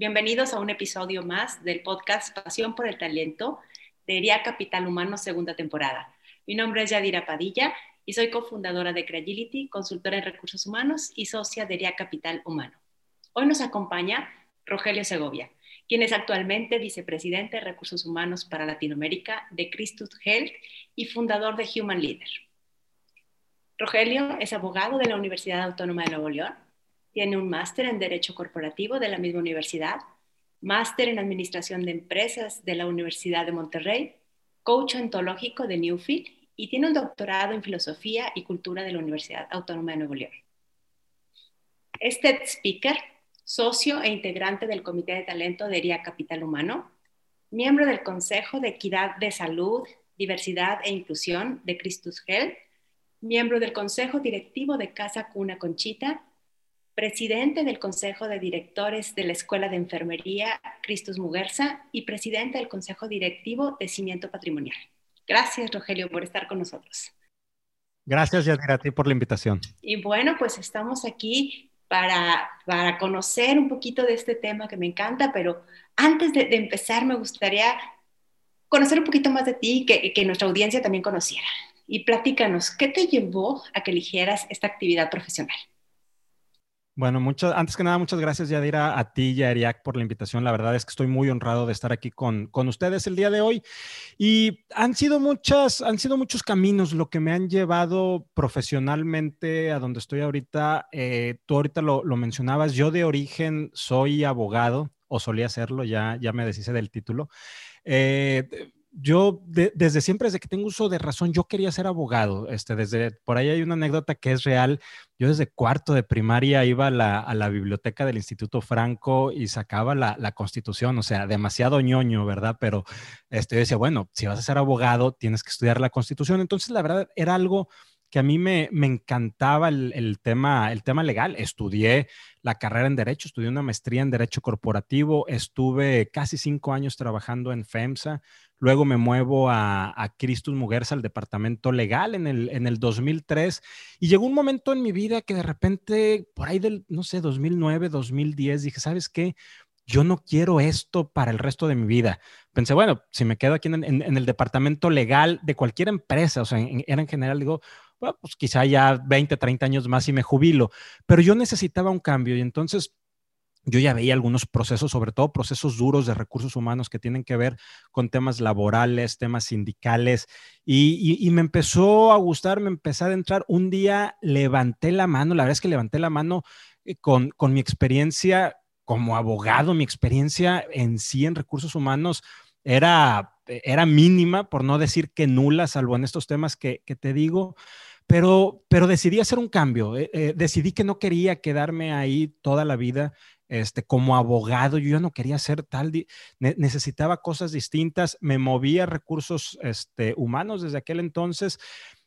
bienvenidos a un episodio más del podcast Pasión por el Talento de ERIA Capital Humano segunda temporada. Mi nombre es Yadira Padilla y soy cofundadora de Creagility, consultora en recursos humanos y socia de ERIA Capital Humano. Hoy nos acompaña Rogelio Segovia, quien es actualmente vicepresidente de Recursos Humanos para Latinoamérica de Christus Health y fundador de Human Leader. Rogelio es abogado de la Universidad Autónoma de Nuevo León tiene un máster en Derecho Corporativo de la misma universidad, máster en Administración de Empresas de la Universidad de Monterrey, coach ontológico de Newfield y tiene un doctorado en Filosofía y Cultura de la Universidad Autónoma de Nuevo León. Es TED Speaker, socio e integrante del Comité de Talento de ERIA Capital Humano, miembro del Consejo de Equidad de Salud, Diversidad e Inclusión de Christus Health, miembro del Consejo Directivo de Casa Cuna Conchita presidente del Consejo de Directores de la Escuela de Enfermería Cristus Muguerza y presidente del Consejo Directivo de Cimiento Patrimonial. Gracias, Rogelio, por estar con nosotros. Gracias, Yadira, a ti por la invitación. Y bueno, pues estamos aquí para, para conocer un poquito de este tema que me encanta, pero antes de, empezar me gustaría conocer un poquito más de ti y que, que nuestra audiencia también conociera. Y platícanos, ¿qué te llevó a que eligieras esta actividad profesional? Bueno, mucho, antes que nada, muchas gracias, Yadira, a ti y a Eriac por la invitación. La verdad es que estoy muy honrado de estar aquí con, con ustedes el día de hoy. Y han sido, muchas, han sido muchos caminos lo que me han llevado profesionalmente a donde estoy ahorita. Eh, tú ahorita lo, lo, mencionabas, yo de origen soy abogado, o solía serlo, ya, ya me deshice del título. Eh, yo desde siempre, desde que tengo uso de razón, yo quería ser abogado. Este, desde por ahí hay una anécdota que es real. Yo desde cuarto de primaria iba a la, biblioteca del Instituto Franco y sacaba la, la, Constitución, o sea, demasiado ñoño, ¿verdad? Pero este, yo decía, bueno, si vas a ser abogado, tienes que estudiar la Constitución. Entonces, la verdad, era algo que a mí me, me encantaba el, tema, el tema legal. Estudié la carrera en Derecho, estudié una maestría en Derecho Corporativo, estuve casi cinco años trabajando en FEMSA, luego me muevo a, a Christus al departamento legal en el, en el 2003, y llegó un momento en mi vida que de repente, por ahí del, no sé, 2009, 2010, dije, ¿sabes qué? yo no quiero esto para el resto de mi vida. Pensé, bueno, si me quedo aquí en, el departamento legal de cualquier empresa, o sea, era en general, digo, pues quizá ya 20, 30 años más y me jubilo, pero yo necesitaba un cambio y entonces yo ya veía algunos procesos, sobre todo procesos duros de recursos humanos que tienen que ver con temas laborales, temas sindicales, y, me empezó a gustar, me empecé a entrar. Un día levanté la mano, la verdad es que levanté la mano eh, con, con mi experiencia como abogado, mi experiencia en sí en recursos humanos era, era mínima, por no decir que nula, salvo en estos temas que, que te digo pero, pero decidí hacer un cambio. Eh, eh, decidí que no quería quedarme ahí toda la vida este, como abogado. Yo no quería ser tal, necesitaba cosas distintas. Me movía recursos este, humanos desde aquel entonces.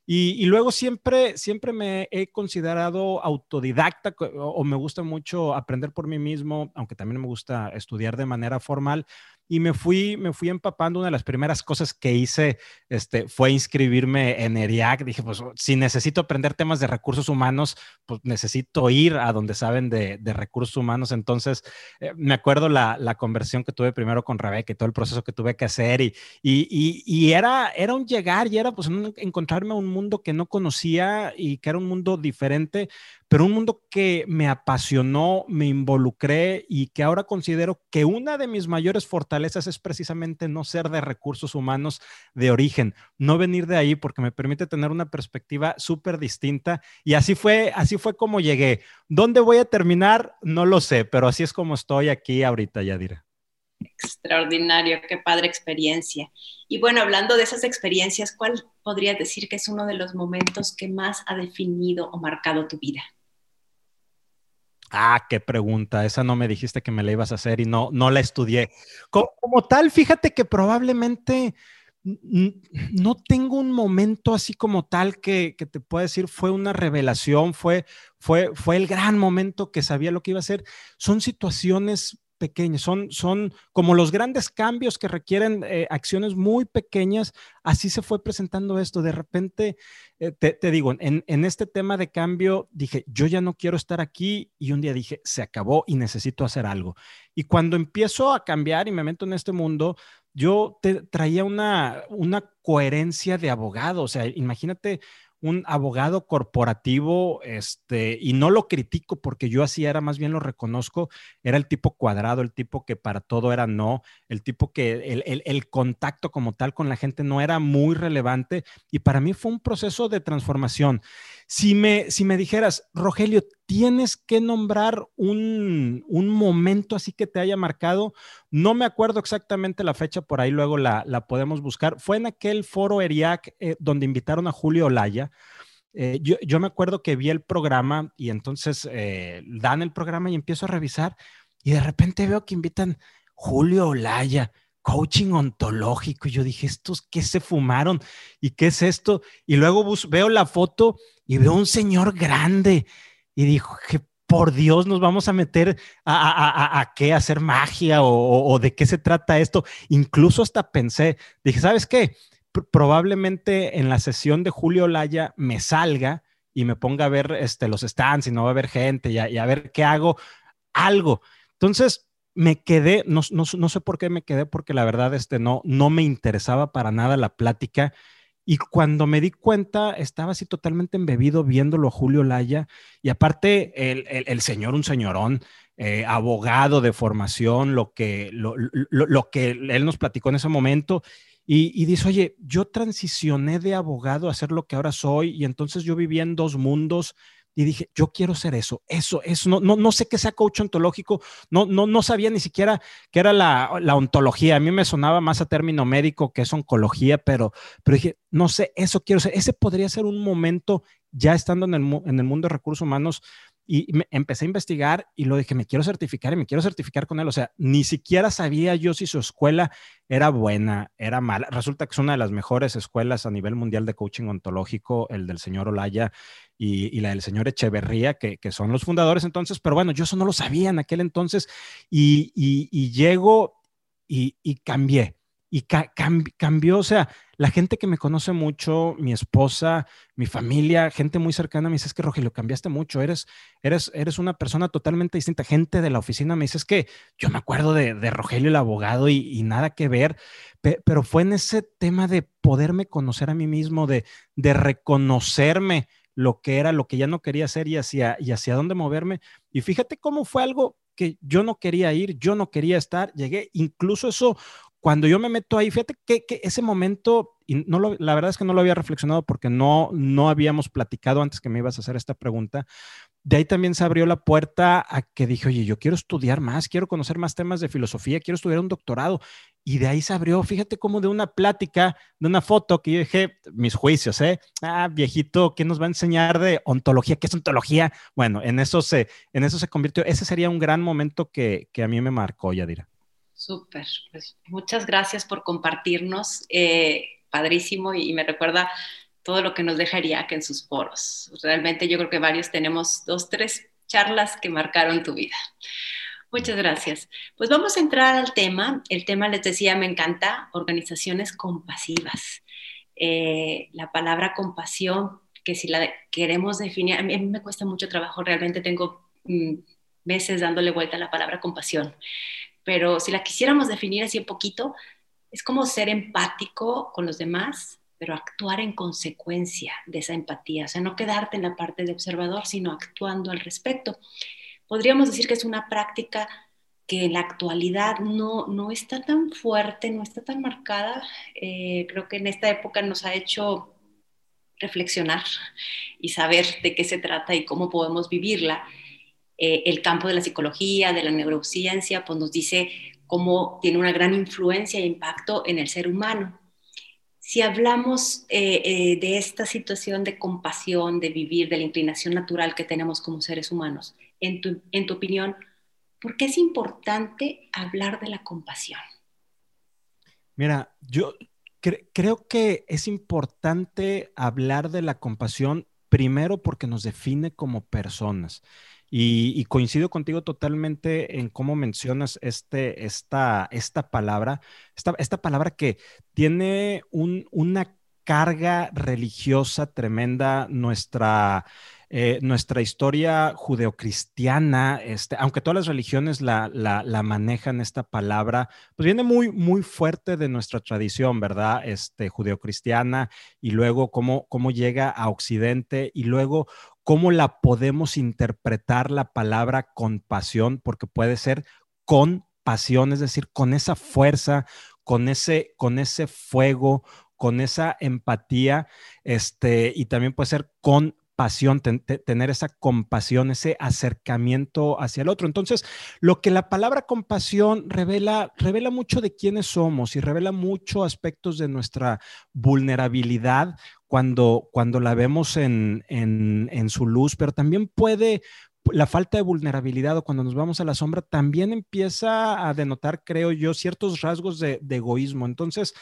Y, luego siempre, siempre me he considerado autodidacta o, me gusta mucho aprender por mí mismo, aunque también me gusta estudiar de manera formal y me fui, me fui empapando. Una de las primeras cosas que hice este, fue inscribirme en ERIAC. Dije, pues si necesito aprender temas de recursos humanos, pues necesito ir a donde saben de, de recursos humanos. Entonces, eh, me acuerdo la, la, conversión que tuve primero con Rebeca y todo el proceso que tuve que hacer. Y, y, y, era, era un llegar y era pues encontrarme un mundo que no conocía y que era un mundo diferente, pero un mundo que me apasionó, me involucré y que ahora considero que una de mis mayores fortalezas es precisamente no ser de recursos humanos de origen, no venir de ahí porque me permite tener una perspectiva súper distinta y así fue, así fue como llegué. ¿Dónde voy a terminar? No lo sé, pero así es como estoy aquí ahorita, Yadira. Extraordinario, qué padre experiencia. Y bueno, hablando de esas experiencias, ¿cuál podrías decir que es uno de los momentos que más ha definido o marcado tu vida? Ah, qué pregunta. Esa no me dijiste que me la ibas a hacer y no, no la estudié. Como, tal, fíjate que probablemente no tengo un momento así como tal que, que, te pueda decir fue una revelación, fue, fue, fue el gran momento que sabía lo que iba a hacer. Son situaciones pequeñas, son, son como los grandes cambios que requieren eh, acciones muy pequeñas. Así se fue presentando esto. De repente, eh, te, digo, en, en, este tema de cambio, dije, yo ya no quiero estar aquí y un día dije, se acabó y necesito hacer algo. Y cuando empiezo a cambiar y me meto en este mundo, yo te, traía una, una coherencia de abogado. O sea, imagínate un abogado corporativo, este, y no lo critico porque yo así era, más bien lo reconozco, era el tipo cuadrado, el tipo que para todo era no, el tipo que el, el, contacto como tal con la gente no era muy relevante y para mí fue un proceso de transformación. Si me, si me dijeras, Rogelio, tienes que nombrar un, un, momento así que te haya marcado, no me acuerdo exactamente la fecha, por ahí luego la, la podemos buscar. Fue en aquel foro ERIAC eh, donde invitaron a Julio Olaya. Eh, yo, yo, me acuerdo que vi el programa y entonces eh, dan el programa y empiezo a revisar y de repente veo que invitan Julio Olaya coaching ontológico. Y yo dije, ¿estos qué se fumaron? ¿Y qué es esto? Y luego veo la foto y veo un señor grande y dijo que por Dios nos vamos a meter a, a, qué, hacer magia o, de qué se trata esto. Incluso hasta pensé, dije, ¿sabes qué? probablemente en la sesión de Julio Laya me salga y me ponga a ver este, los stands y no va a haber gente y a, ver qué hago, algo. Entonces, me quedé, no, no, no, sé por qué me quedé, porque la verdad este, no, no me interesaba para nada la plática y cuando me di cuenta, estaba así totalmente embebido viéndolo a Julio Laya. Y aparte, el, señor, un señorón, eh, abogado de formación, lo que, lo, lo, que él nos platicó en ese momento. Y, y, dice, oye, yo transicioné de abogado a ser lo que ahora soy. Y entonces yo vivía en dos mundos y dije, yo quiero ser eso, eso, eso, no, no, no sé qué sea coach ontológico, no, no, no sabía ni siquiera qué era la, la, ontología, a mí me sonaba más a término médico que es oncología, pero, pero dije, no sé, eso quiero ser, ese podría ser un momento ya estando en el, en el mundo de recursos humanos y me empecé a investigar y lo dije, me quiero certificar y me quiero certificar con él. O sea, ni siquiera sabía yo si su escuela era buena, era mala. Resulta que es una de las mejores escuelas a nivel mundial de coaching ontológico, el del señor Olaya y, la del señor Echeverría, que, son los fundadores entonces. Pero bueno, yo eso no lo sabía en aquel entonces y, y, llego y, cambié. Y cambió, o sea, la gente que me conoce mucho, mi esposa, mi familia, gente muy cercana, me dice, es que Rogelio, cambiaste mucho, eres, eres, eres una persona totalmente distinta. Gente de la oficina me dice, es que yo me acuerdo de, Rogelio el abogado y, nada que ver, pero fue en ese tema de poderme conocer a mí mismo, de, de reconocerme lo que era, lo que ya no quería hacer y hacia, y hacia dónde moverme. Y fíjate cómo fue algo que yo no quería ir, yo no quería estar, llegué, incluso eso cuando yo me meto ahí, fíjate que, ese momento, y no lo, la verdad es que no lo había reflexionado porque no, no habíamos platicado antes que me ibas a hacer esta pregunta. De ahí también se abrió la puerta a que dije, oye, yo quiero estudiar más, quiero conocer más temas de filosofía, quiero estudiar un doctorado. Y de ahí se abrió, fíjate cómo de una plática, de una foto que yo dije, mis juicios, ¿eh? Ah, viejito, ¿qué nos va a enseñar de ontología? ¿Qué es ontología? Bueno, en eso se, en eso se convirtió. Ese sería un gran momento que, que a mí me marcó, Yadira. Súper, pues muchas gracias por compartirnos, eh, padrísimo y, me recuerda todo lo que nos dejaría que en sus foros. Realmente yo creo que varios tenemos dos, tres charlas que marcaron tu vida. Muchas gracias. Pues vamos a entrar al tema. El tema, les decía, me encanta, organizaciones compasivas. Eh, la palabra compasión, que si la queremos definir, a mí, me cuesta mucho trabajo, realmente tengo mm, meses dándole vuelta a la palabra compasión pero si la quisiéramos definir así un poquito, es como ser empático con los demás, pero actuar en consecuencia de esa empatía, o sea, no quedarte en la parte de observador, sino actuando al respecto. Podríamos decir que es una práctica que en la actualidad no, no está tan fuerte, no está tan marcada. Eh, creo que en esta época nos ha hecho reflexionar y saber de qué se trata y cómo podemos vivirla. Eh, el campo de la psicología, de la neurociencia, pues nos dice cómo tiene una gran influencia e impacto en el ser humano. Si hablamos eh, eh, de esta situación de compasión, de vivir, de la inclinación natural que tenemos como seres humanos, en tu, en tu opinión, ¿por qué es importante hablar de la compasión? Mira, yo creo que es importante hablar de la compasión primero porque nos define como personas. Y, coincido contigo totalmente en cómo mencionas este, esta, esta palabra, esta, esta palabra que tiene una carga religiosa tremenda, nuestra, eh, nuestra historia judeocristiana, este, aunque todas las religiones la, la, manejan esta palabra, pues viene muy, muy fuerte de nuestra tradición, ¿verdad? Este, judeocristiana, y luego cómo, cómo llega a Occidente, y luego cómo la podemos interpretar la palabra compasión, porque puede ser con pasión, es decir, con esa fuerza, con ese, con ese fuego, con esa empatía, este, y también puede ser con pasión, tener esa compasión, ese acercamiento hacia el otro. Entonces, lo que la palabra compasión revela, revela mucho de quiénes somos y revela mucho aspectos de nuestra vulnerabilidad cuando, cuando la vemos en, en, su luz, pero también puede, la falta de vulnerabilidad o cuando nos vamos a la sombra también empieza a denotar, creo yo, ciertos rasgos de, egoísmo. Entonces,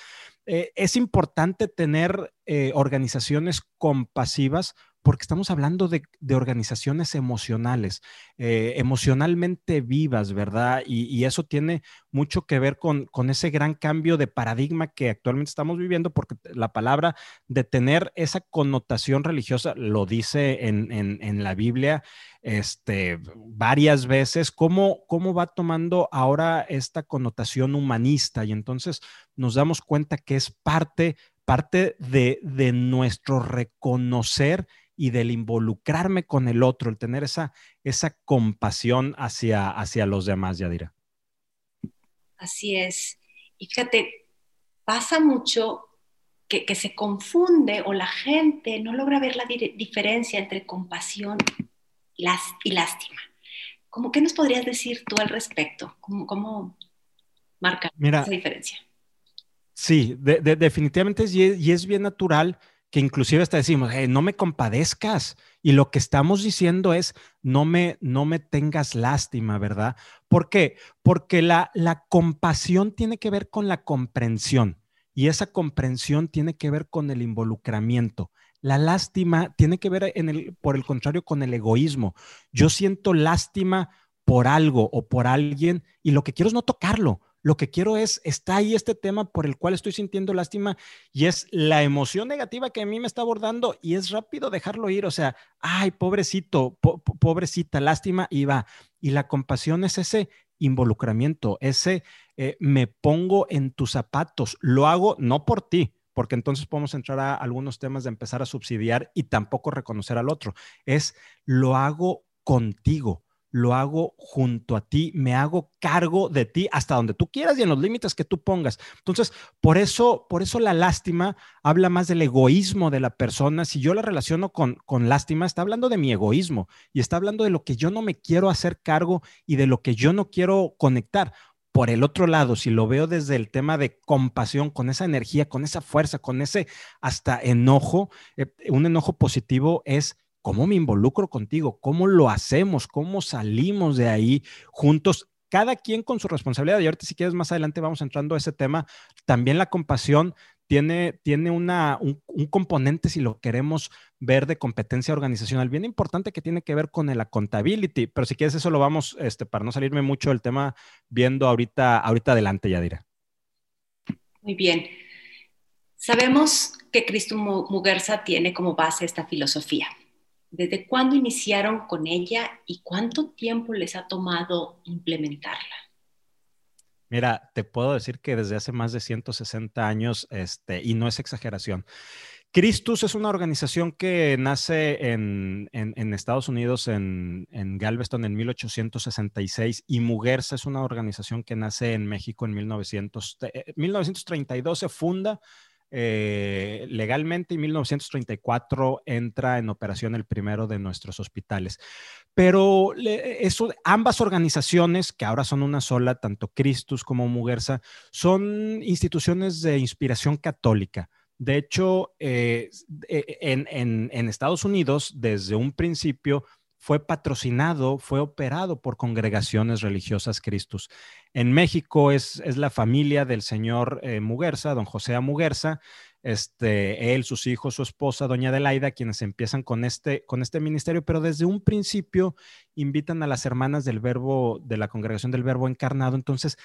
eh, es importante tener eh, organizaciones compasivas porque estamos hablando de, organizaciones emocionales, eh, emocionalmente vivas, ¿verdad? Y, eso tiene mucho que ver con, ese gran cambio de paradigma que actualmente estamos viviendo, porque la palabra de tener esa connotación religiosa, lo dice en, la Biblia este, varias veces, cómo, cómo va tomando ahora esta connotación humanista y entonces nos damos cuenta que es parte parte de, de, nuestro reconocer y del involucrarme con el otro, el tener esa, esa compasión hacia, hacia los demás, Yadira. Así es. Y fíjate, pasa mucho que, se confunde o la gente no logra ver la diferencia entre compasión y, lástima. ¿Cómo, ¿Qué nos podrías decir tú al respecto? ¿Cómo, cómo marca esa diferencia? Sí, definitivamente y es bien natural que inclusive hasta decimos, no me compadezcas. Y lo que estamos diciendo es, no me, no me tengas lástima, ¿verdad? ¿Por qué? Porque la, la compasión tiene que ver con la comprensión y esa comprensión tiene que ver con el involucramiento. La lástima tiene que ver, en el, por el contrario, con el egoísmo. Yo siento lástima por algo o por alguien y lo que quiero es no tocarlo lo que quiero es, está ahí este tema por el cual estoy sintiendo lástima y es la emoción negativa que a mí me está abordando y es rápido dejarlo ir. O sea, ay, pobrecito, pobrecita, lástima y va. Y la compasión es ese involucramiento, ese eh, me pongo en tus zapatos, lo hago no por ti, porque entonces podemos entrar a algunos temas de empezar a subsidiar y tampoco reconocer al otro. Es lo hago contigo lo hago junto a ti, me hago cargo de ti hasta donde tú quieras y en los límites que tú pongas. Entonces, por eso, por eso la lástima habla más del egoísmo de la persona. Si yo la relaciono con, con lástima, está hablando de mi egoísmo y está hablando de lo que yo no me quiero hacer cargo y de lo que yo no quiero conectar. Por el otro lado, si lo veo desde el tema de compasión, con esa energía, con esa fuerza, con ese hasta enojo, eh, un enojo positivo es ¿Cómo me involucro contigo? ¿Cómo lo hacemos? ¿Cómo salimos de ahí juntos? Cada quien con su responsabilidad. Y ahorita si quieres más adelante vamos entrando a ese tema. También la compasión tiene, tiene una, un, componente, si lo queremos ver, de competencia organizacional bien importante que tiene que ver con el accountability. Pero si quieres eso lo vamos, este, para no salirme mucho del tema, viendo ahorita, ahorita adelante, Yadira. Muy bien. Sabemos que Cristo Muguerza tiene como base esta filosofía ¿Desde cuándo iniciaron con ella y cuánto tiempo les ha tomado implementarla? Mira, te puedo decir que desde hace más de 160 años, este, y no es exageración, Christus es una organización que nace en, Estados Unidos, en, Galveston, en 1866, y Muguerza es una organización que nace en México en 1932, eh, se funda eh, legalmente en 1934 entra en operación el primero de nuestros hospitales. Pero eso, ambas organizaciones, que ahora son una sola, tanto Christus como Muguerza, son instituciones de inspiración católica. De hecho, eh, en, en Estados Unidos, desde un principio, fue patrocinado, fue operado por congregaciones religiosas Cristus. En México es, es la familia del señor eh, Muguerza, don José Muguerza, este, él, sus hijos, su esposa, doña Adelaida, quienes empiezan con este, con este ministerio, pero desde un principio invitan a las hermanas del verbo, de la congregación del verbo encarnado. Entonces,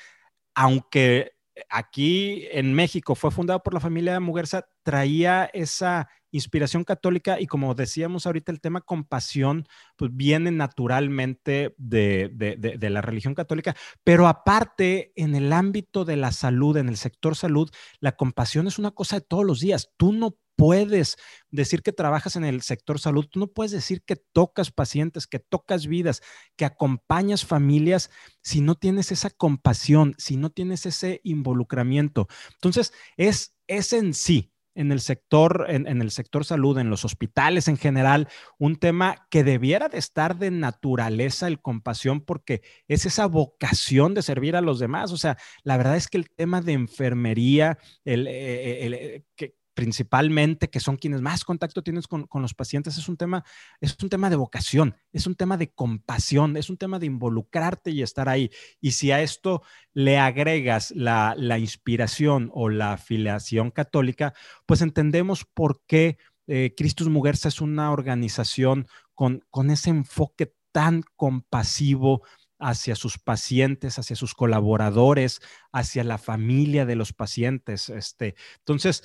aunque aquí en México fue fundado por la familia de Muguerza, traía esa inspiración católica y como decíamos ahorita, el tema compasión, pues viene naturalmente de, de, la religión católica, pero aparte en el ámbito de la salud, en el sector salud, la compasión es una cosa de todos los días. Tú no puedes decir que trabajas en el sector salud, tú no puedes decir que tocas pacientes, que tocas vidas, que acompañas familias si no tienes esa compasión, si no tienes ese involucramiento. Entonces, es, es en sí en el sector, en, el sector salud, en los hospitales en general, un tema que debiera de estar de naturaleza el compasión, porque es esa vocación de servir a los demás. O sea, la verdad es que el tema de enfermería, el, eh, eh, que, principalmente, que son quienes más contacto tienes con, los pacientes, es un, tema, es un tema de vocación, es un tema de compasión, es un tema de involucrarte y estar ahí. Y si a esto le agregas la, inspiración o la afiliación católica, pues entendemos por qué eh, Christus es una organización con, con ese enfoque tan compasivo, hacia sus pacientes, hacia sus colaboradores, hacia la familia de los pacientes. Este, entonces,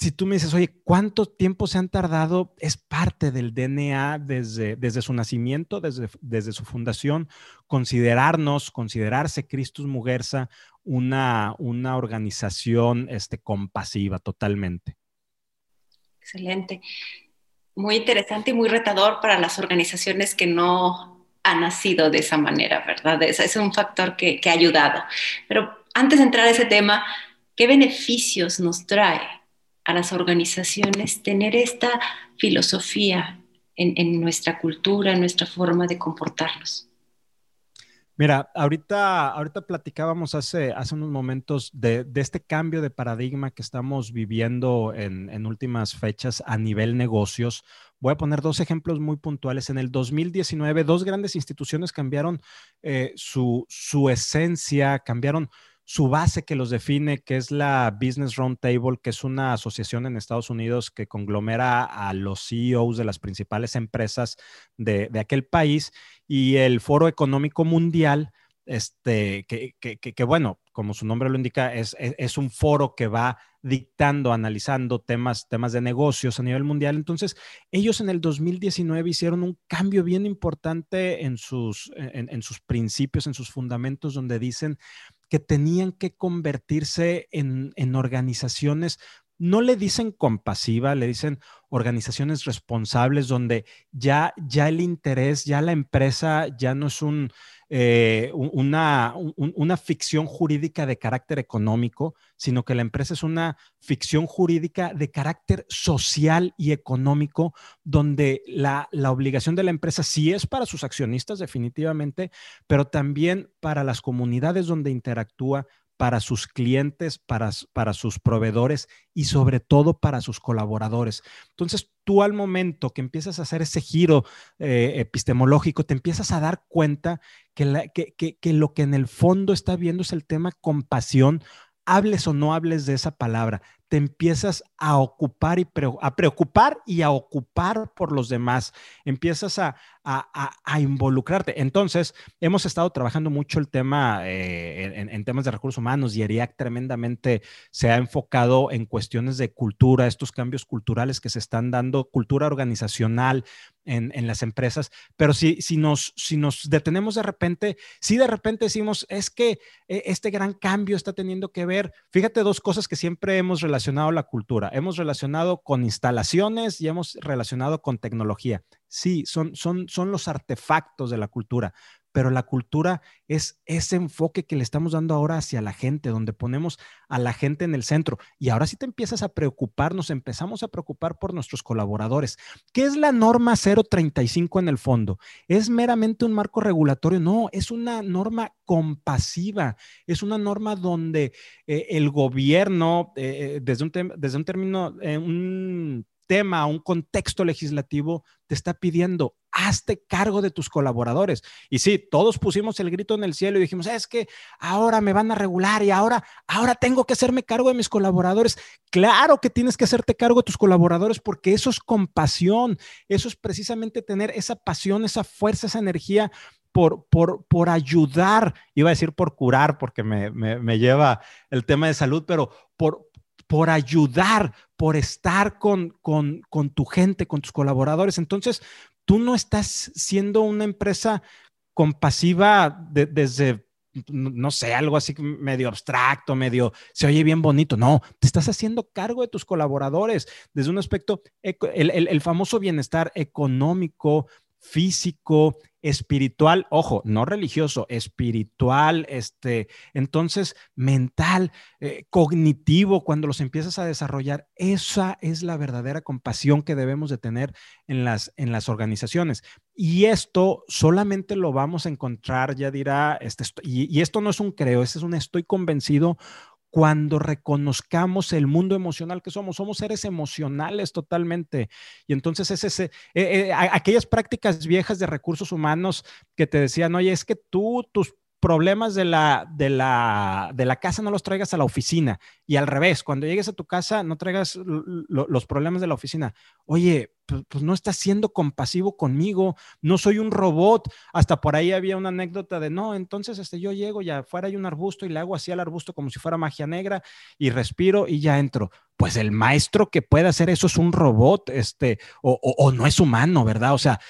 si tú me dices, oye, ¿cuánto tiempo se han tardado? Es parte del DNA desde, desde su nacimiento, desde, desde su fundación, considerarnos, considerarse Christus Muguerza una, una organización este, compasiva totalmente. Excelente. Muy interesante y muy retador para las organizaciones que no han nacido de esa manera, ¿verdad? Es, es un factor que, que ha ayudado. Pero antes de entrar a ese tema, ¿qué beneficios nos trae a las organizaciones tener esta filosofía en, nuestra cultura, en nuestra forma de comportarnos. Mira, ahorita, ahorita platicábamos hace, hace unos momentos de, este cambio de paradigma que estamos viviendo en, últimas fechas a nivel negocios. Voy a poner dos ejemplos muy puntuales. En el 2019, dos grandes instituciones cambiaron eh, su, su esencia, cambiaron su base que los define, que es la Business Roundtable, que es una asociación en Estados Unidos que conglomera a los CEOs de las principales empresas de, aquel país, y el Foro Económico Mundial, este, que, que, bueno, como su nombre lo indica, es, es, un foro que va dictando, analizando temas, temas de negocios a nivel mundial. Entonces, ellos en el 2019 hicieron un cambio bien importante en sus, en sus principios, en sus fundamentos, donde dicen que tenían que convertirse en, organizaciones no le dicen compasiva, le dicen organizaciones responsables donde ya, ya el interés, ya la empresa ya no es eh, una, una ficción jurídica de carácter económico, sino que la empresa es una ficción jurídica de carácter social y económico, donde la, la obligación de la empresa sí es para sus accionistas definitivamente, pero también para las comunidades donde interactúa, para sus clientes, para, para sus proveedores y sobre todo para sus colaboradores. Entonces, tú al momento que empiezas a hacer ese giro eh, epistemológico, te empiezas a dar cuenta que, que, que lo que en el fondo está viendo es el tema compasión, hables o no hables de esa palabra, te empiezas a ocupar y a preocupar y a ocupar por los demás, empiezas a, involucrarte. Entonces, hemos estado trabajando mucho el tema eh, en, temas de recursos humanos y ERIAC tremendamente se ha enfocado en cuestiones de cultura, estos cambios culturales que se están dando, cultura organizacional en, las empresas, pero si, si, nos, si nos detenemos de repente, si de repente decimos, es que eh, este gran cambio está teniendo que ver, fíjate dos cosas que siempre hemos relacionado relacionado la cultura, hemos relacionado con instalaciones y hemos relacionado con tecnología. Sí, son, son, son los artefactos de la cultura, pero la cultura es ese enfoque que le estamos dando ahora hacia la gente, donde ponemos a la gente en el centro. Y ahora sí te empiezas a preocupar, nos empezamos a preocupar por nuestros colaboradores. ¿Qué es la norma 035 en el fondo? ¿Es meramente un marco regulatorio? No, es una norma compasiva, es una norma donde eh, el gobierno, eh, eh, desde, un desde un término, un sistema, un contexto legislativo te está pidiendo, hazte cargo de tus colaboradores. Y sí, todos pusimos el grito en el cielo y dijimos, es que ahora me van a regular y ahora, ahora tengo que hacerme cargo de mis colaboradores. Claro que tienes que hacerte cargo de tus colaboradores porque eso es compasión, eso es precisamente tener esa pasión, esa fuerza, esa energía por, por, por, ayudar, iba a decir por curar, porque me, me, me, lleva el tema de salud, pero por, por ayudar, por estar con, con, tu gente, con tus colaboradores. Entonces, tú no estás siendo una empresa compasiva desde, no sé, algo así medio abstracto, medio, se oye bien bonito. No, te estás haciendo cargo de tus colaboradores desde un aspecto, el famoso bienestar económico, físico, espiritual, ojo, no religioso, espiritual, este, entonces mental, eh, cognitivo, cuando los empiezas a desarrollar, esa es la verdadera compasión que debemos de tener en las, en las organizaciones. Y esto solamente lo vamos a encontrar, ya dirá, este, y, y esto no es un creo, este es un estoy convencido cuando reconozcamos el mundo emocional que somos. Somos seres emocionales totalmente. Y entonces es ese, eh, eh, aquellas prácticas viejas de recursos humanos que te decían, oye, es que tú, tus problemas de la, de, la, de la casa no los traigas a la oficina. Y al revés, cuando llegues a tu casa, no traigas los problemas de la oficina. Oye, pues, pues, no estás siendo compasivo conmigo, no soy un robot. Hasta por ahí había una anécdota de, no, entonces este, yo llego y afuera hay un arbusto y le hago así al arbusto como si fuera magia negra y respiro y ya entro. Pues el maestro que puede hacer eso es un robot, este, o, o no es humano, ¿verdad? O sea,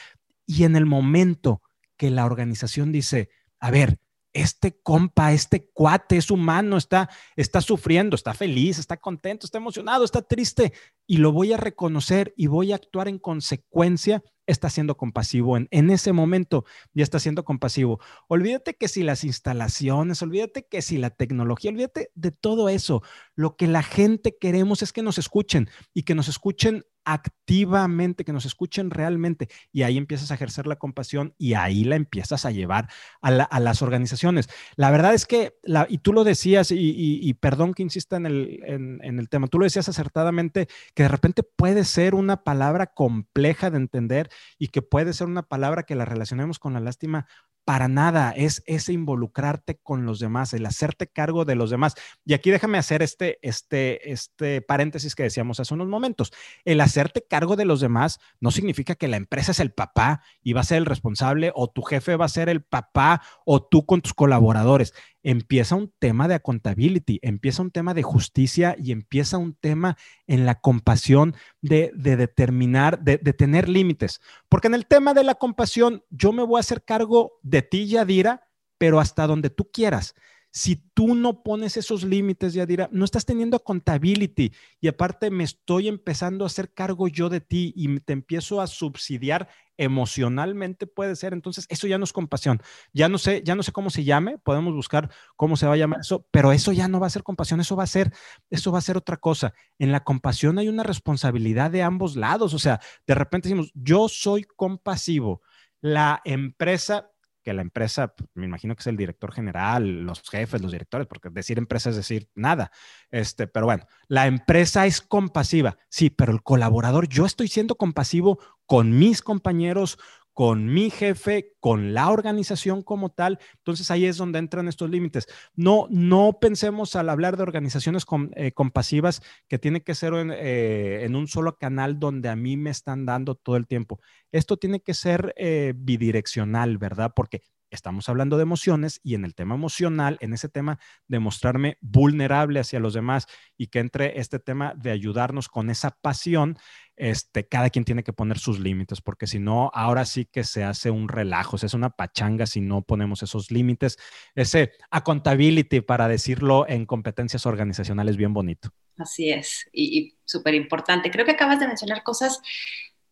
y en el momento que la organización dice, a ver, este compa, este cuate es humano, está, está sufriendo, está feliz, está contento, está emocionado, está triste y lo voy a reconocer y voy a actuar en consecuencia está siendo compasivo. En, en, ese momento ya está siendo compasivo. Olvídate que si las instalaciones, olvídate que si la tecnología, olvídate de todo eso. Lo que la gente queremos es que nos escuchen y que nos escuchen activamente, que nos escuchen realmente. Y ahí empiezas a ejercer la compasión y ahí la empiezas a llevar a, las organizaciones. La verdad es que, la, y tú lo decías, y, perdón que insista en el, en el tema, tú lo decías acertadamente, que de repente puede ser una palabra compleja de entender y que puede ser una palabra que la relacionemos con la lástima para nada, es ese involucrarte con los demás, el hacerte cargo de los demás. Y aquí déjame hacer este, este, este paréntesis que decíamos hace unos momentos. El hacerte cargo de los demás no significa que la empresa es el papá y va a ser el responsable o tu jefe va a ser el papá o tú con tus colaboradores empieza un tema de accountability, empieza un tema de justicia y empieza un tema en la compasión de, determinar, de, de, tener límites. Porque en el tema de la compasión, yo me voy a hacer cargo de ti, Yadira, pero hasta donde tú quieras. Si tú no pones esos límites, Yadira, no estás teniendo accountability y aparte me estoy empezando a hacer cargo yo de ti y te empiezo a subsidiar emocionalmente puede ser. Entonces, eso ya no es compasión. Ya no sé, ya no sé cómo se llame, podemos buscar cómo se va a llamar eso, pero eso ya no va a ser compasión, eso va a ser eso va a ser otra cosa. En la compasión hay una responsabilidad de ambos lados, o sea, de repente decimos, "Yo soy compasivo." La empresa que la empresa, pues, me imagino que es el director general, los jefes, los directores, porque decir empresa es decir nada. Este, pero bueno, la empresa es compasiva, sí, pero el colaborador, yo estoy siendo compasivo con mis compañeros, con mi jefe, con la organización como tal. Entonces ahí es donde entran estos límites. No, no pensemos al hablar de organizaciones eh, compasivas que tiene que ser eh, en, un solo canal donde a mí me están dando todo el tiempo. Esto tiene que ser eh, bidireccional, ¿verdad? Porque estamos hablando de emociones y en el tema emocional, en ese tema de mostrarme vulnerable hacia los demás y que entre este tema de ayudarnos con esa pasión, este, cada quien tiene que poner sus límites, porque si no, ahora sí que se hace un relajo, se hace una pachanga si no ponemos esos límites, ese accountability, para decirlo en competencias organizacionales, bien bonito. Así es, y, y súper importante. Creo que acabas de mencionar cosas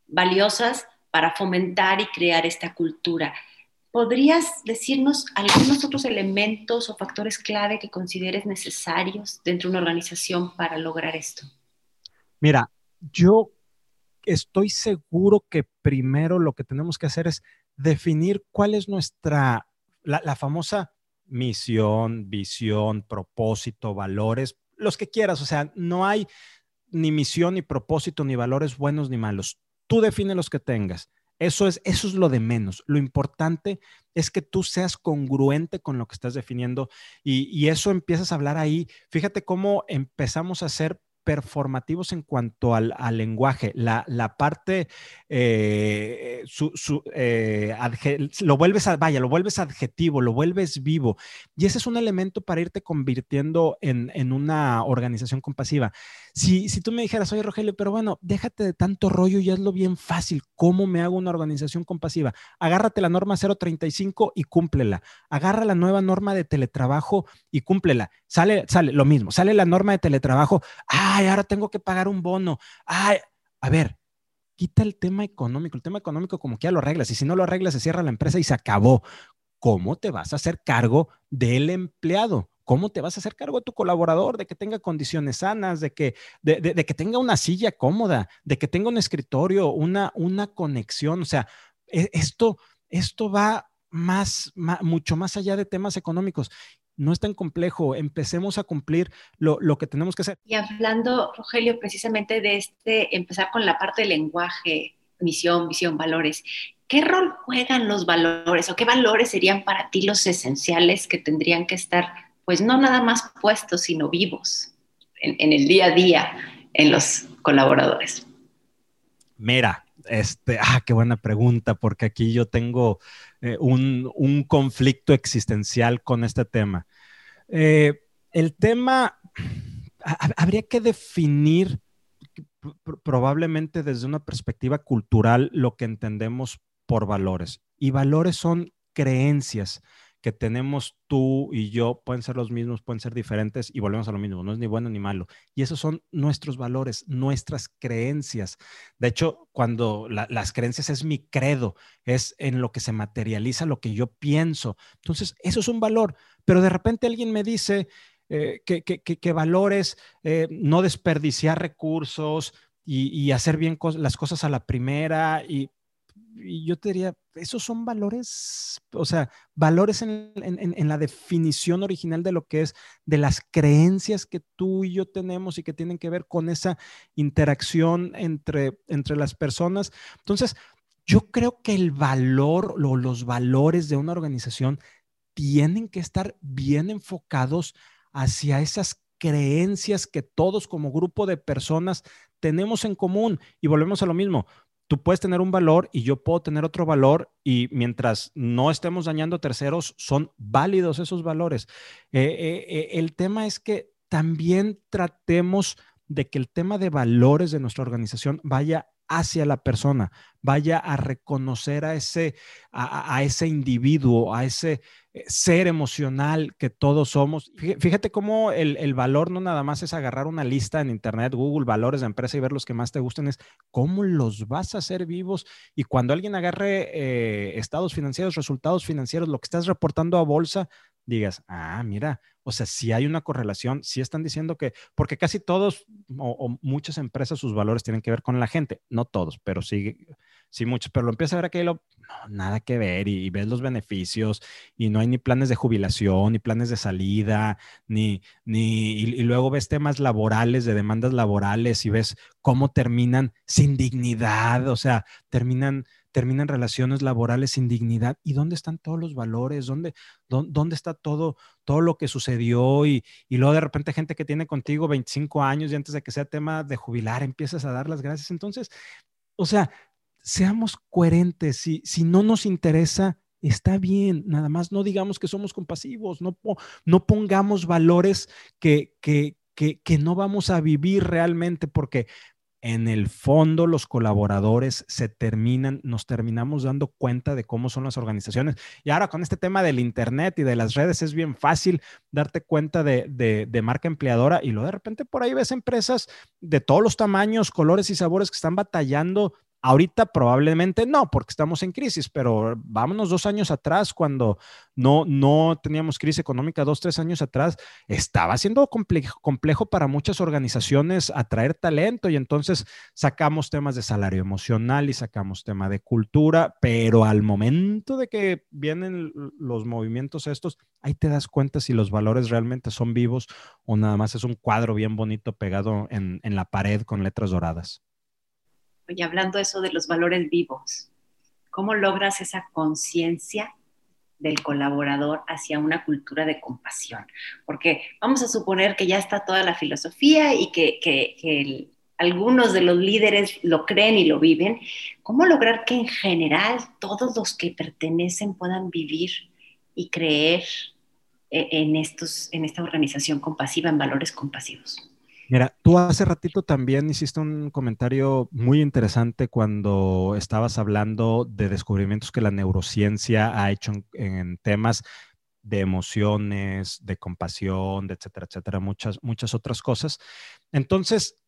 valiosas para fomentar y crear esta cultura. ¿Podrías decirnos algunos otros elementos o factores clave que consideres necesarios dentro de una organización para lograr esto? Mira, yo estoy seguro que primero lo que tenemos que hacer es definir cuál es nuestra, la, famosa misión, visión, propósito, valores, los que quieras. O sea, no hay, ni misión, ni propósito, ni valores buenos ni malos. Tú define los que tengas. Eso es, eso es lo de menos. Lo importante es que tú seas congruente con lo que estás definiendo y, y eso empiezas a hablar ahí. Fíjate cómo empezamos a hacer performativos en cuanto al, lenguaje. La, parte, eh, eh, lo vuelves, a, vaya, lo vuelves adjetivo, lo vuelves vivo. Y ese es un elemento para irte convirtiendo en, una organización compasiva. Si, si tú me dijeras, oye Rogelio, pero bueno, déjate de tanto rollo y hazlo bien fácil. ¿Cómo me hago una organización compasiva? Agárrate la norma 035 y cúmplela. Agarra la nueva norma de teletrabajo y cúmplela. Sale, sale lo mismo, sale la norma de teletrabajo. Ay, ahora tengo que pagar un bono. Ay, a ver, quita el tema económico. El tema económico como que ya lo arreglas y si no lo arreglas se cierra la empresa y se acabó. ¿Cómo te vas a hacer cargo del empleado? ¿Cómo te vas a hacer cargo de tu colaborador, de que tenga condiciones sanas, de que, de, que tenga una silla cómoda, de que tenga un escritorio, una, una conexión? O sea, e, esto, esto va más, mucho más allá de temas económicos no es tan complejo, empecemos a cumplir lo, que tenemos que hacer. Y hablando, Rogelio, precisamente de este, empezar con la parte del lenguaje, misión, visión, valores, ¿qué rol juegan los valores o qué valores serían para ti los esenciales que tendrían que estar, pues no nada más puestos, sino vivos en, el día a día en los colaboradores? Mira, este, ah, qué buena pregunta, porque aquí yo tengo eh, un, un, conflicto existencial con este tema. Eh, el tema, habría que definir probablemente desde una perspectiva cultural lo que entendemos por valores. Y valores son creencias que tenemos tú y yo, pueden ser los mismos, pueden ser diferentes y volvemos a lo mismo, no es ni bueno ni malo. Y esos son nuestros valores, nuestras creencias. De hecho, cuando las creencias es mi credo, es en lo que se materializa lo que yo pienso. Entonces, eso es un valor, pero de repente alguien me dice eh, que, valores eh, no desperdiciar recursos y, hacer bien las cosas a la primera y yo te diría, esos son valores, o sea, valores en, la definición original de lo que es, de las creencias que tú y yo tenemos y que tienen que ver con esa interacción entre, entre las personas. Entonces, yo creo que el valor o los valores de una organización tienen que estar bien enfocados hacia esas creencias que todos como grupo de personas tenemos en común. Y volvemos a lo mismo, tú puedes tener un valor y yo puedo tener otro valor y mientras no estemos dañando a terceros, son válidos esos valores. Eh, eh, eh, el tema es que también tratemos de que el tema de valores de nuestra organización vaya hacia la persona, vaya a reconocer a ese, a, ese individuo, a ese eh, ser emocional que todos somos. Fíjate cómo el, valor no nada más es agarrar una lista en Internet, Google, valores de empresa y ver los que más te gusten, es cómo los vas a hacer vivos. Y cuando alguien agarre eh, estados financieros, resultados financieros, lo que estás reportando a bolsa, digas, ah, mira, o sea, si hay una correlación, si están diciendo que, porque casi todos o, muchas empresas sus valores tienen que ver con la gente, no todos, pero sí, sí muchos, pero lo empiezas a ver aquí, lo, no, nada que ver y, ves los beneficios y no hay ni planes de jubilación, ni planes de salida, ni, ni, y luego ves temas laborales, de demandas laborales y ves cómo terminan sin dignidad, o sea, terminan terminan relaciones laborales sin dignidad. ¿Y dónde están todos los valores? ¿Dónde, dónde, está todo, todo lo que sucedió? Y, y, luego de repente gente que tiene contigo 25 años y antes de que sea tema de jubilar, empiezas a dar las gracias. Entonces, o sea, seamos coherentes. Si, si no nos interesa, está bien. Nada más no digamos que somos compasivos, no, no pongamos valores que, que, que, que no vamos a vivir realmente porque en el fondo los colaboradores se terminan, nos terminamos dando cuenta de cómo son las organizaciones. Y ahora con este tema del Internet y de las redes es bien fácil darte cuenta de, marca empleadora y luego de repente por ahí ves empresas de todos los tamaños, colores y sabores que están batallando Ahorita probablemente no, porque estamos en crisis, pero vámonos dos años atrás, cuando no, no teníamos crisis económica, dos, tres años atrás, estaba siendo complejo, para muchas organizaciones atraer talento y entonces sacamos temas de salario emocional y sacamos tema de cultura, pero al momento de que vienen los movimientos estos, ahí te das cuenta si los valores realmente son vivos o nada más es un cuadro bien bonito pegado en, en la pared con letras doradas. Oye, hablando eso de los valores vivos, ¿cómo logras esa conciencia del colaborador hacia una cultura de compasión? Porque vamos a suponer que ya está toda la filosofía y que, algunos de los líderes lo creen y lo viven. ¿Cómo lograr que en general todos los que pertenecen puedan vivir y creer eh, en, estos, en esta organización compasiva, en valores compasivos? Mira, tú hace ratito también hiciste un comentario muy interesante cuando estabas hablando de descubrimientos que la neurociencia ha hecho en, temas de emociones, de compasión, de etcétera, etcétera, muchas, muchas otras cosas. Entonces,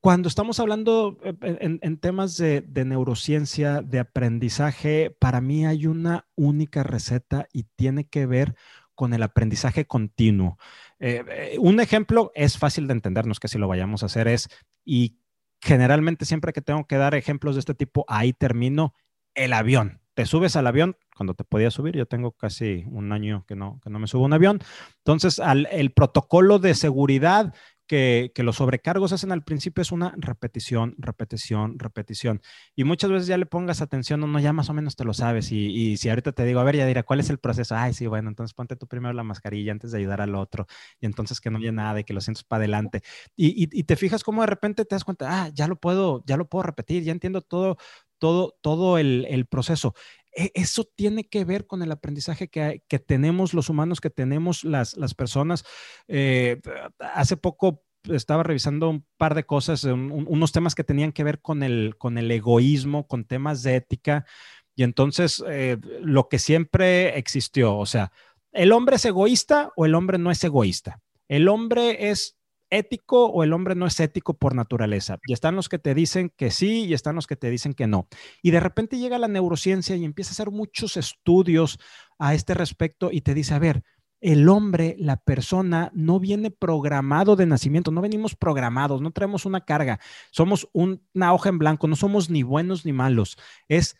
cuando estamos hablando eh, en, temas de, de, neurociencia, de aprendizaje, para mí hay una única receta y tiene que ver con el aprendizaje continuo. Eh, eh, un ejemplo es fácil de entendernos que si lo vayamos a hacer es, y generalmente siempre que tengo que dar ejemplos de este tipo, ahí termino el avión. Te subes al avión cuando te podías subir. Yo tengo casi un año que no, que no me subo un avión. Entonces, el protocolo de seguridad que, los sobrecargos hacen al principio es una repetición, repetición, repetición. Y muchas veces ya le pongas atención, no, ya más o menos te lo sabes. Y, si ahorita te digo, a ver, ya dirá, ¿cuál es el proceso? Ay, sí, bueno, entonces ponte tú primero la mascarilla antes de ayudar al otro. Y entonces que no haya nada y que lo sientes para adelante. Y, te fijas cómo de repente te das cuenta, ah, ya lo puedo, ya lo puedo repetir, ya entiendo todo, todo, todo el, proceso eso tiene que ver con el aprendizaje que, que tenemos los humanos, que tenemos las, las personas. Eh, hace poco estaba revisando un par de cosas, unos temas que tenían que ver con el, con el egoísmo, con temas de ética. Y entonces, eh, lo que siempre existió, o sea, ¿el hombre es egoísta o el hombre no es egoísta? ¿El hombre es ético o el hombre no es ético por naturaleza. Y están los que te dicen que sí y están los que te dicen que no. Y de repente llega la neurociencia y empieza a hacer muchos estudios a este respecto y te dice, a ver, el hombre, la persona, no viene programado de nacimiento, no venimos programados, no traemos una carga, somos una hoja en blanco, no somos ni buenos ni malos, es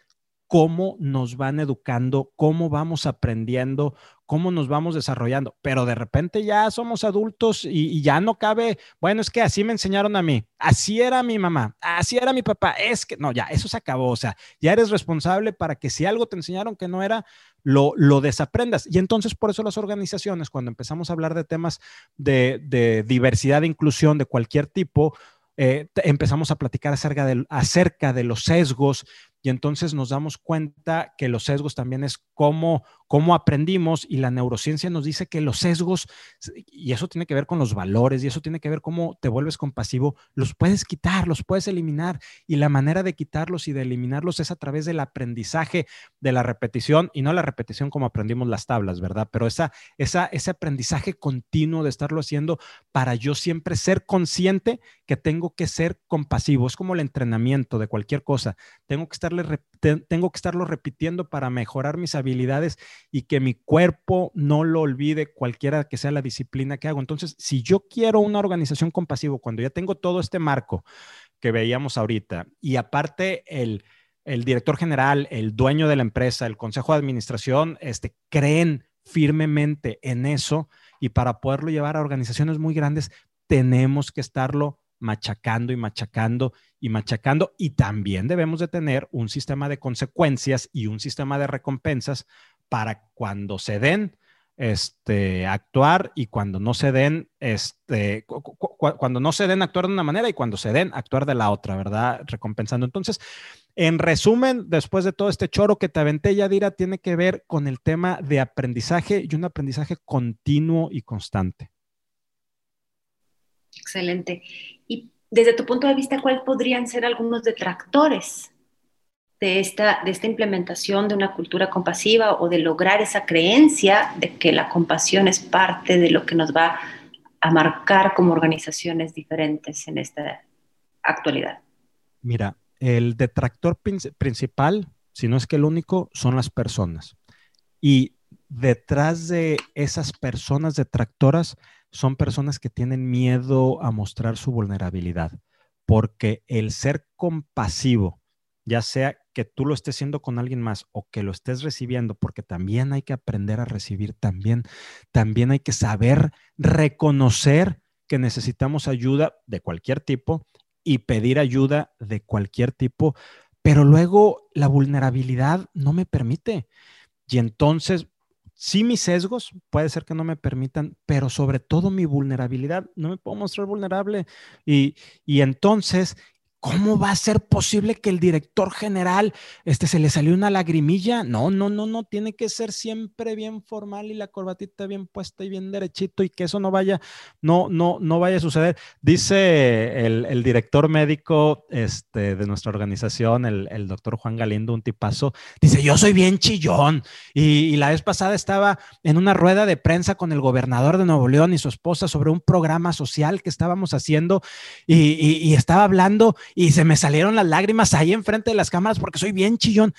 cómo nos van educando, cómo vamos aprendiendo, cómo nos vamos desarrollando. Pero de repente ya somos adultos y, ya no cabe, bueno, es que así me enseñaron a mí, así era mi mamá, así era mi papá, es que no, ya, eso se acabó, o sea, ya eres responsable para que si algo te enseñaron que no era, lo, lo desaprendas. Y entonces por eso las organizaciones, cuando empezamos a hablar de temas de, diversidad e inclusión de cualquier tipo, eh, empezamos a platicar acerca de los sesgos y entonces nos damos cuenta que los sesgos también es cómo, cómo aprendimos y la neurociencia nos dice que los sesgos, y eso tiene que ver con los valores y eso tiene que ver cómo te vuelves compasivo, los puedes quitar, los puedes eliminar y la manera de quitarlos y de eliminarlos es a través del aprendizaje de la repetición y no la repetición como aprendimos las tablas, ¿verdad? Pero esa, esa, ese aprendizaje continuo de estarlo haciendo para yo siempre ser consciente que tengo que ser compasivo. Es como el entrenamiento de cualquier cosa. Tengo que tengo que estarlo repitiendo para mejorar mis habilidades y que mi cuerpo no lo olvide cualquiera que sea la disciplina que hago. Entonces, si yo quiero una organización compasiva, cuando ya tengo todo este marco que veíamos ahorita y aparte el, el director general, el dueño de la empresa, el consejo de administración, este, creen firmemente en eso y para poderlo llevar a organizaciones muy grandes, tenemos que estarlo machacando y machacando y machacando. Y también debemos de tener un sistema de consecuencias y un sistema de recompensas para cuando se den, este, actuar y cuando no se den, este, cuando no se den, actuar de una manera y cuando se den, actuar de la otra, ¿verdad? Recompensando. Entonces, en resumen, después de todo este choro que te aventé, Yadira, tiene que ver con el tema de aprendizaje y un aprendizaje continuo y constante. Excelente. Desde tu punto de vista, ¿cuáles podrían ser algunos detractores de esta, de esta implementación de una cultura compasiva o de lograr esa creencia de que la compasión es parte de lo que nos va a marcar como organizaciones diferentes en esta actualidad? Mira, el detractor principal, si no es que el único, son las personas. Y detrás de esas personas detractoras son personas que tienen miedo a mostrar su vulnerabilidad, porque el ser compasivo, ya sea que tú lo estés haciendo con alguien más o que lo estés recibiendo, porque también hay que aprender a recibir, también, también hay que saber reconocer que necesitamos ayuda de cualquier tipo y pedir ayuda de cualquier tipo, pero luego la vulnerabilidad no me permite. Y entonces, sí mis sesgos puede ser que no me permitan, pero sobre todo mi vulnerabilidad, no me puedo mostrar vulnerable. Y, y entonces ¿Cómo va a ser posible que el director general este, se le salió una lagrimilla? No, no, no, no, tiene que ser siempre bien formal y la corbatita bien puesta y bien derechito y que eso no vaya, no, no, no vaya a suceder. Dice el, director médico este, de nuestra organización, el, doctor Juan Galindo, un tipazo, dice, yo soy bien chillón. Y, la vez pasada estaba en una rueda de prensa con el gobernador de Nuevo León y su esposa sobre un programa social que estábamos haciendo y estaba hablando y se me salieron las lágrimas ahí enfrente de las cámaras porque soy bien chillón.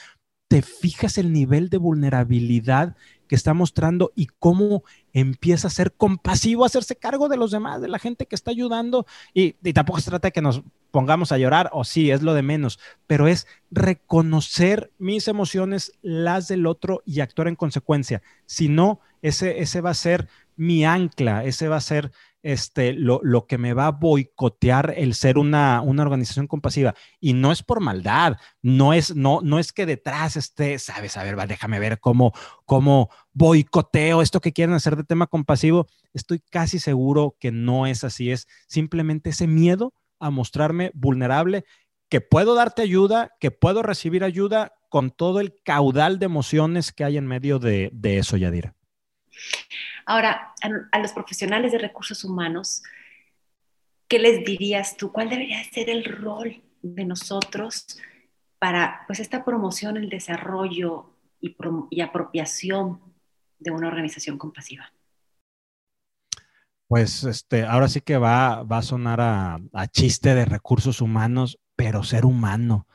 ¿Te fijas el nivel de vulnerabilidad que está mostrando y cómo empieza a ser compasivo, a hacerse cargo de los demás, de la gente que está ayudando? Y, tampoco se trata de que nos pongamos a llorar, o sí, es lo de menos, pero es reconocer mis emociones, las del otro y actuar en consecuencia. Si no, ese, ese va a ser mi ancla, ese va a ser este, lo, que me va a boicotear el ser una, organización compasiva. Y no es por maldad, no es, no, no es que detrás esté, sabes, a ver, va, déjame ver cómo, cómo boicoteo esto que quieren hacer de tema compasivo. Estoy casi seguro que no es así, es simplemente ese miedo a mostrarme vulnerable, que puedo darte ayuda, que puedo recibir ayuda con todo el caudal de emociones que hay en medio de, de eso, Yadira. Ahora, a, los profesionales de recursos humanos, ¿qué les dirías tú? ¿Cuál debería ser el rol de nosotros para pues, esta promoción, el desarrollo y, apropiación de una organización compasiva? Pues este, ahora sí que va, va a sonar a, chiste de recursos humanos, pero ser humano.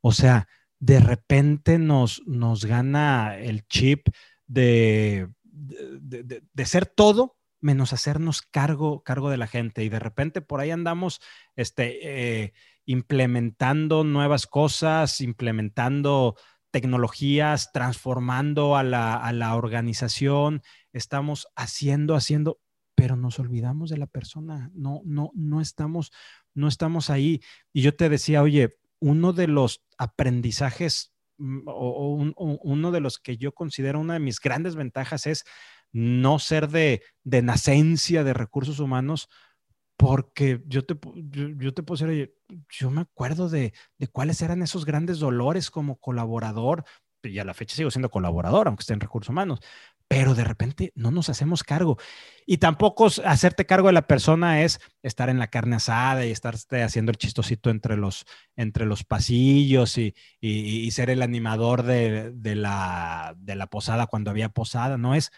O sea, de repente nos, nos gana el chip de de, ser todo menos hacernos cargo, cargo de la gente. Y de repente por ahí andamos este, eh, implementando nuevas cosas, implementando tecnologías, transformando a la, organización, estamos haciendo, haciendo, pero nos olvidamos de la persona, no, no, no estamos, no estamos ahí. Y yo te decía, oye, uno de los aprendizajes Mm, o, uno de los que yo considero una de mis grandes ventajas es no ser de, de nacencia de recursos humanos, porque yo te, yo, te puedo decir, yo me acuerdo de, de, cuáles eran esos grandes dolores como colaborador, y a la fecha sigo siendo colaborador, aunque esté en recursos humanos, pero de repente no nos hacemos cargo. Y tampoco hacerte cargo de la persona es estar en la carne asada y estar haciendo el chistosito entre los, entre los pasillos y, y, ser el animador de, de, la, de la posada cuando había posada, no es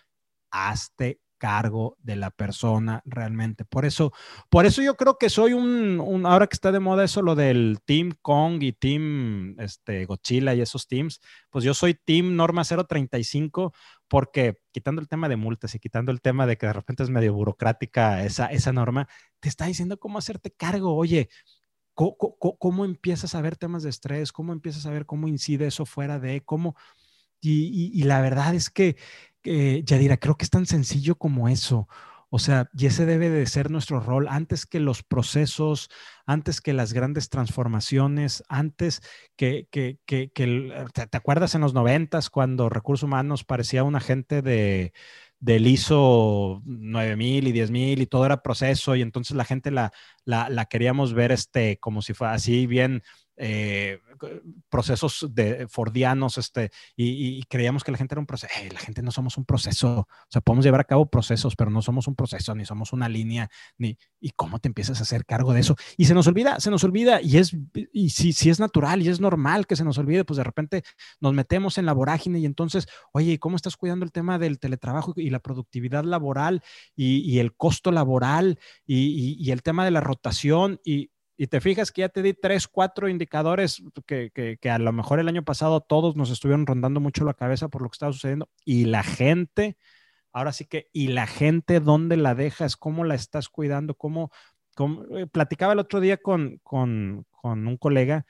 hazte cargo de la persona realmente. Por eso, por eso yo creo que soy un, ahora que está de moda eso, lo del Team Kong y Team este, Godzilla y esos teams, pues yo soy Team Norma 035 porque quitando el tema de multas y quitando el tema de que de repente es medio burocrática esa, esa norma, te está diciendo cómo hacerte cargo. Oye, ¿cómo, empiezas a ver temas de estrés? ¿Cómo empiezas a ver cómo incide eso fuera de cómo... y la verdad es que eh, Yadira, creo que es tan sencillo como eso. O sea, y ese debe de ser nuestro rol antes que los procesos, antes que las grandes transformaciones, antes que, que, que, ¿te, acuerdas en los noventas cuando recursos humanos parecía un agente de, del ISO 9000 y 10000 y todo era proceso y entonces la gente la, la, la queríamos ver este, como si fuera así bien eh, procesos de fordianos, este, y, creíamos que la gente era un proceso. la gente no somos un proceso. O sea, podemos llevar a cabo procesos, pero no somos un proceso, ni somos una línea, ni. ¿Y cómo te empiezas a hacer cargo de eso? Y se nos olvida, se nos olvida, y es, y si, si es natural y es normal que se nos olvide, pues de repente nos metemos en la vorágine y entonces, oye, ¿cómo estás cuidando el tema del teletrabajo y la productividad laboral y, el costo laboral y, y el tema de la rotación? Y y te fijas que ya te di tres, cuatro indicadores que, que, a lo mejor el año pasado todos nos estuvieron rondando mucho la cabeza por lo que estaba sucediendo y la gente, ahora sí que, y la gente, ¿dónde la dejas? ¿Cómo la estás cuidando? ¿Cómo, eh, platicaba el otro día con, con, con un colega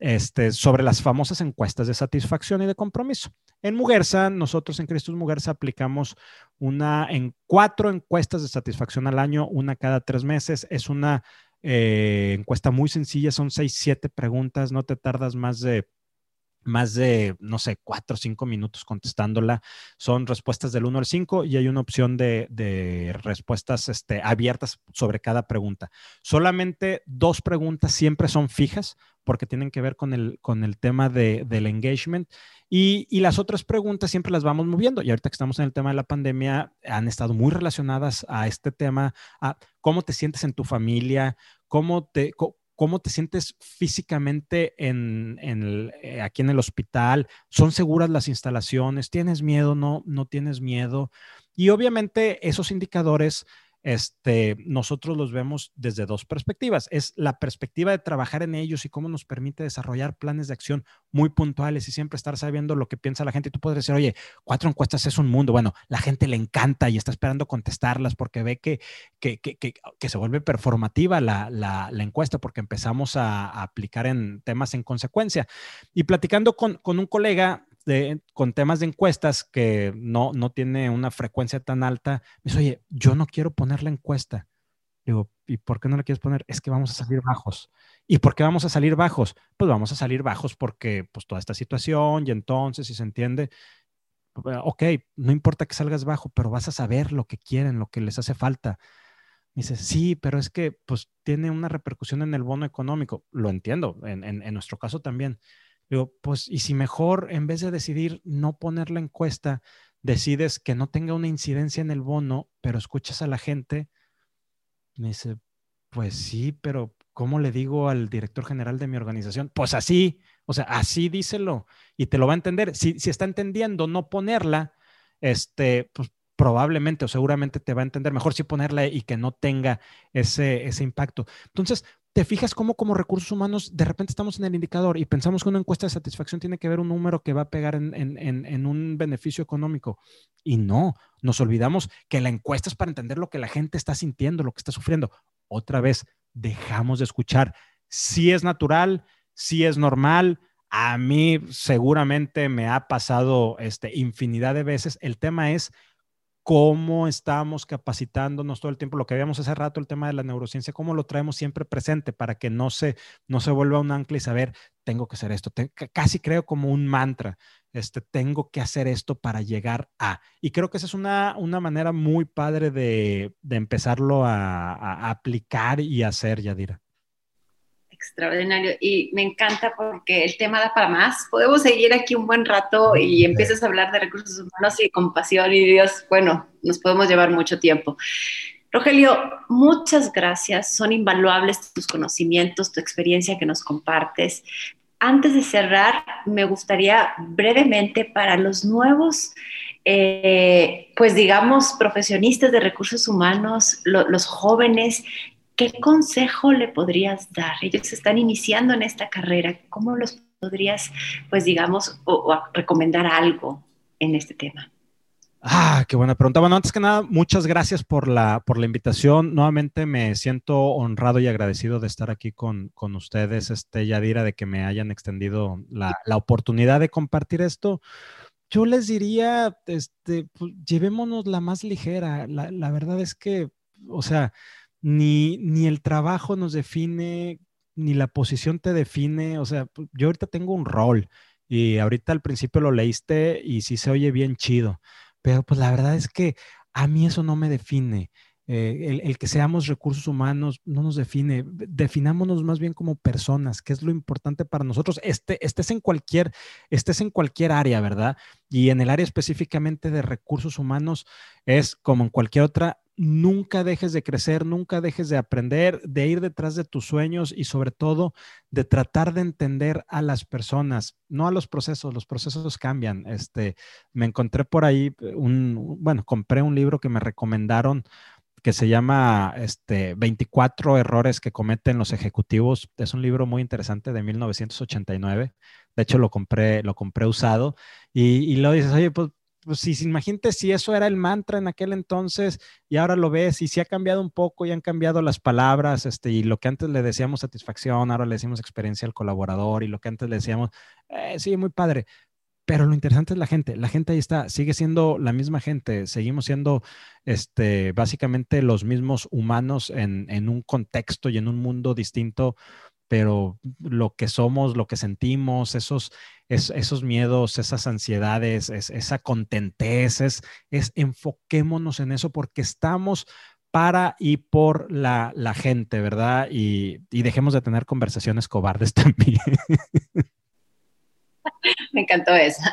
este, sobre las famosas encuestas de satisfacción y de compromiso. En Mugersa, nosotros en Cristus Mugersa aplicamos una en cuatro encuestas de satisfacción al año, una cada tres meses. Es una eh, encuesta muy sencilla, son seis, siete preguntas, no te tardas más de más de, no sé, cuatro o cinco minutos contestándola. Son respuestas del 1 al 5 y hay una opción de, respuestas este, abiertas sobre cada pregunta. Solamente dos preguntas siempre son fijas porque tienen que ver con el, con el tema de, del engagement y, y, las otras preguntas siempre las vamos moviendo. Y ahorita que estamos en el tema de la pandemia, han estado muy relacionadas a este tema, a cómo te sientes en tu familia, cómo te, cómo te sientes físicamente en, eh, aquí en el hospital, son seguras las instalaciones, tienes miedo, no, no tienes miedo. Y obviamente esos indicadores este, nosotros los vemos desde dos perspectivas. Es la perspectiva de trabajar en ellos y cómo nos permite desarrollar planes de acción muy puntuales y siempre estar sabiendo lo que piensa la gente. Y tú puedes decir, oye, cuatro encuestas es un mundo. Bueno, la gente le encanta y está esperando contestarlas porque ve que, que, que, que se vuelve performativa la, la, encuesta porque empezamos a, a, aplicar en temas en consecuencia. Y platicando con, con un colega, con temas de encuestas que no, no tiene una frecuencia tan alta, me dice, oye, yo no quiero poner la encuesta. Digo, ¿y por qué no la quieres poner? Es que vamos a salir bajos. ¿Y por qué vamos a salir bajos? Pues vamos a salir bajos porque pues toda esta situación y entonces, si se entiende, ok, no importa que salgas bajo, pero vas a saber lo que quieren, lo que les hace falta. Me dice, sí, pero es que pues tiene una repercusión en el bono económico. Lo entiendo, en, en, en nuestro caso también. Digo, pues, y si mejor, en vez de decidir no poner la encuesta, decides que no tenga una incidencia en el bono, pero escuchas a la gente, me dice, pues sí, pero ¿cómo le digo al director general de mi organización? Pues así, o sea, así díselo y te lo va a entender. Si, si está entendiendo no ponerla, este, pues probablemente o seguramente te va a entender mejor si ponerla y que no tenga ese, ese impacto. Entonces, te fijas cómo como recursos humanos de repente estamos en el indicador y pensamos que una encuesta de satisfacción tiene que ver un número que va a pegar en, un beneficio económico. Y no, nos olvidamos que la encuesta es para entender lo que la gente está sintiendo, lo que está sufriendo. Otra vez, dejamos de escuchar si es natural, si es normal. A mí seguramente me ha pasado este, infinidad de veces. El tema es cómo estamos capacitándonos todo el tiempo, lo que habíamos hace rato, el tema de la neurociencia, cómo lo traemos siempre presente para que no se, no se vuelva un ancla y saber, tengo que hacer esto, casi creo como un mantra, este, tengo que hacer esto para llegar a. Y creo que esa es una, una manera muy padre de, de empezarlo a, a, aplicar y hacer, Yadira extraordinario y me encanta porque el tema da para más. Podemos seguir aquí un buen rato y empiezas a hablar de recursos humanos y compasión y Dios, bueno, nos podemos llevar mucho tiempo. Rogelio, muchas gracias. Son invaluables tus conocimientos, tu experiencia que nos compartes. Antes de cerrar, me gustaría brevemente para los nuevos, eh, pues digamos, profesionistas de recursos humanos, los jóvenes ¿qué consejo le podrías dar? Ellos están iniciando en esta carrera, ¿cómo los podrías, pues digamos, o, recomendar algo en este tema? Ah, qué buena pregunta. Bueno, antes que nada, muchas gracias por la, por la invitación. Nuevamente me siento honrado y agradecido de estar aquí con, con ustedes, este, Yadira, de que me hayan extendido la, la oportunidad de compartir esto. Yo les diría, este, pues, llevémonos la más ligera. La, la verdad es que, o sea, ni, ni el trabajo nos define, ni la posición te define. O sea, yo ahorita tengo un rol y ahorita al principio lo leíste y sí se oye bien chido, pero pues la verdad es que a mí eso no me define. Eh, el, que seamos recursos humanos no nos define, definámonos más bien como personas, que es lo importante para nosotros. Este, estés en cualquier, estés en cualquier área, ¿verdad? Y en el área específicamente de recursos humanos es como en cualquier otra, nunca dejes de crecer, nunca dejes de aprender, de ir detrás de tus sueños y sobre todo de tratar de entender a las personas, no a los procesos, los procesos cambian. Este, me encontré por ahí un, bueno, compré un libro que me recomendaron que se llama este, 24 errores que cometen los ejecutivos. Es un libro muy interesante de 1989. De hecho, lo compré, lo compré usado y, y lo dices, oye, pues, pues si, imagínate si eso era el mantra en aquel entonces y ahora lo ves y si ha cambiado un poco y han cambiado las palabras, este, y lo que antes le decíamos satisfacción, ahora le decimos experiencia al colaborador y lo que antes le decíamos, eh, sí, muy padre, pero lo interesante es la gente, la gente ahí está, sigue siendo la misma gente, seguimos siendo este, básicamente los mismos humanos en, en un contexto y en un mundo distinto, pero lo que somos, lo que sentimos, esos, esos miedos, esas ansiedades, esa contentez, es, enfoquémonos en eso porque estamos para y por la, la gente, ¿verdad? Y, y dejemos de tener conversaciones cobardes también. Me encantó esa.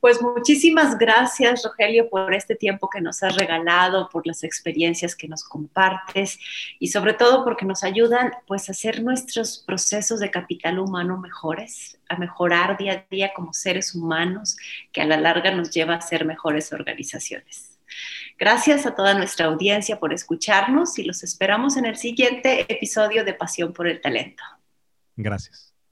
Pues muchísimas gracias, Rogelio, por este tiempo que nos has regalado, por las experiencias que nos compartes y sobre todo porque nos ayudan pues a hacer nuestros procesos de capital humano mejores, a mejorar día a día como seres humanos, que a la larga nos lleva a ser mejores organizaciones. Gracias a toda nuestra audiencia por escucharnos y los esperamos en el siguiente episodio de Pasión por el Talento. Gracias.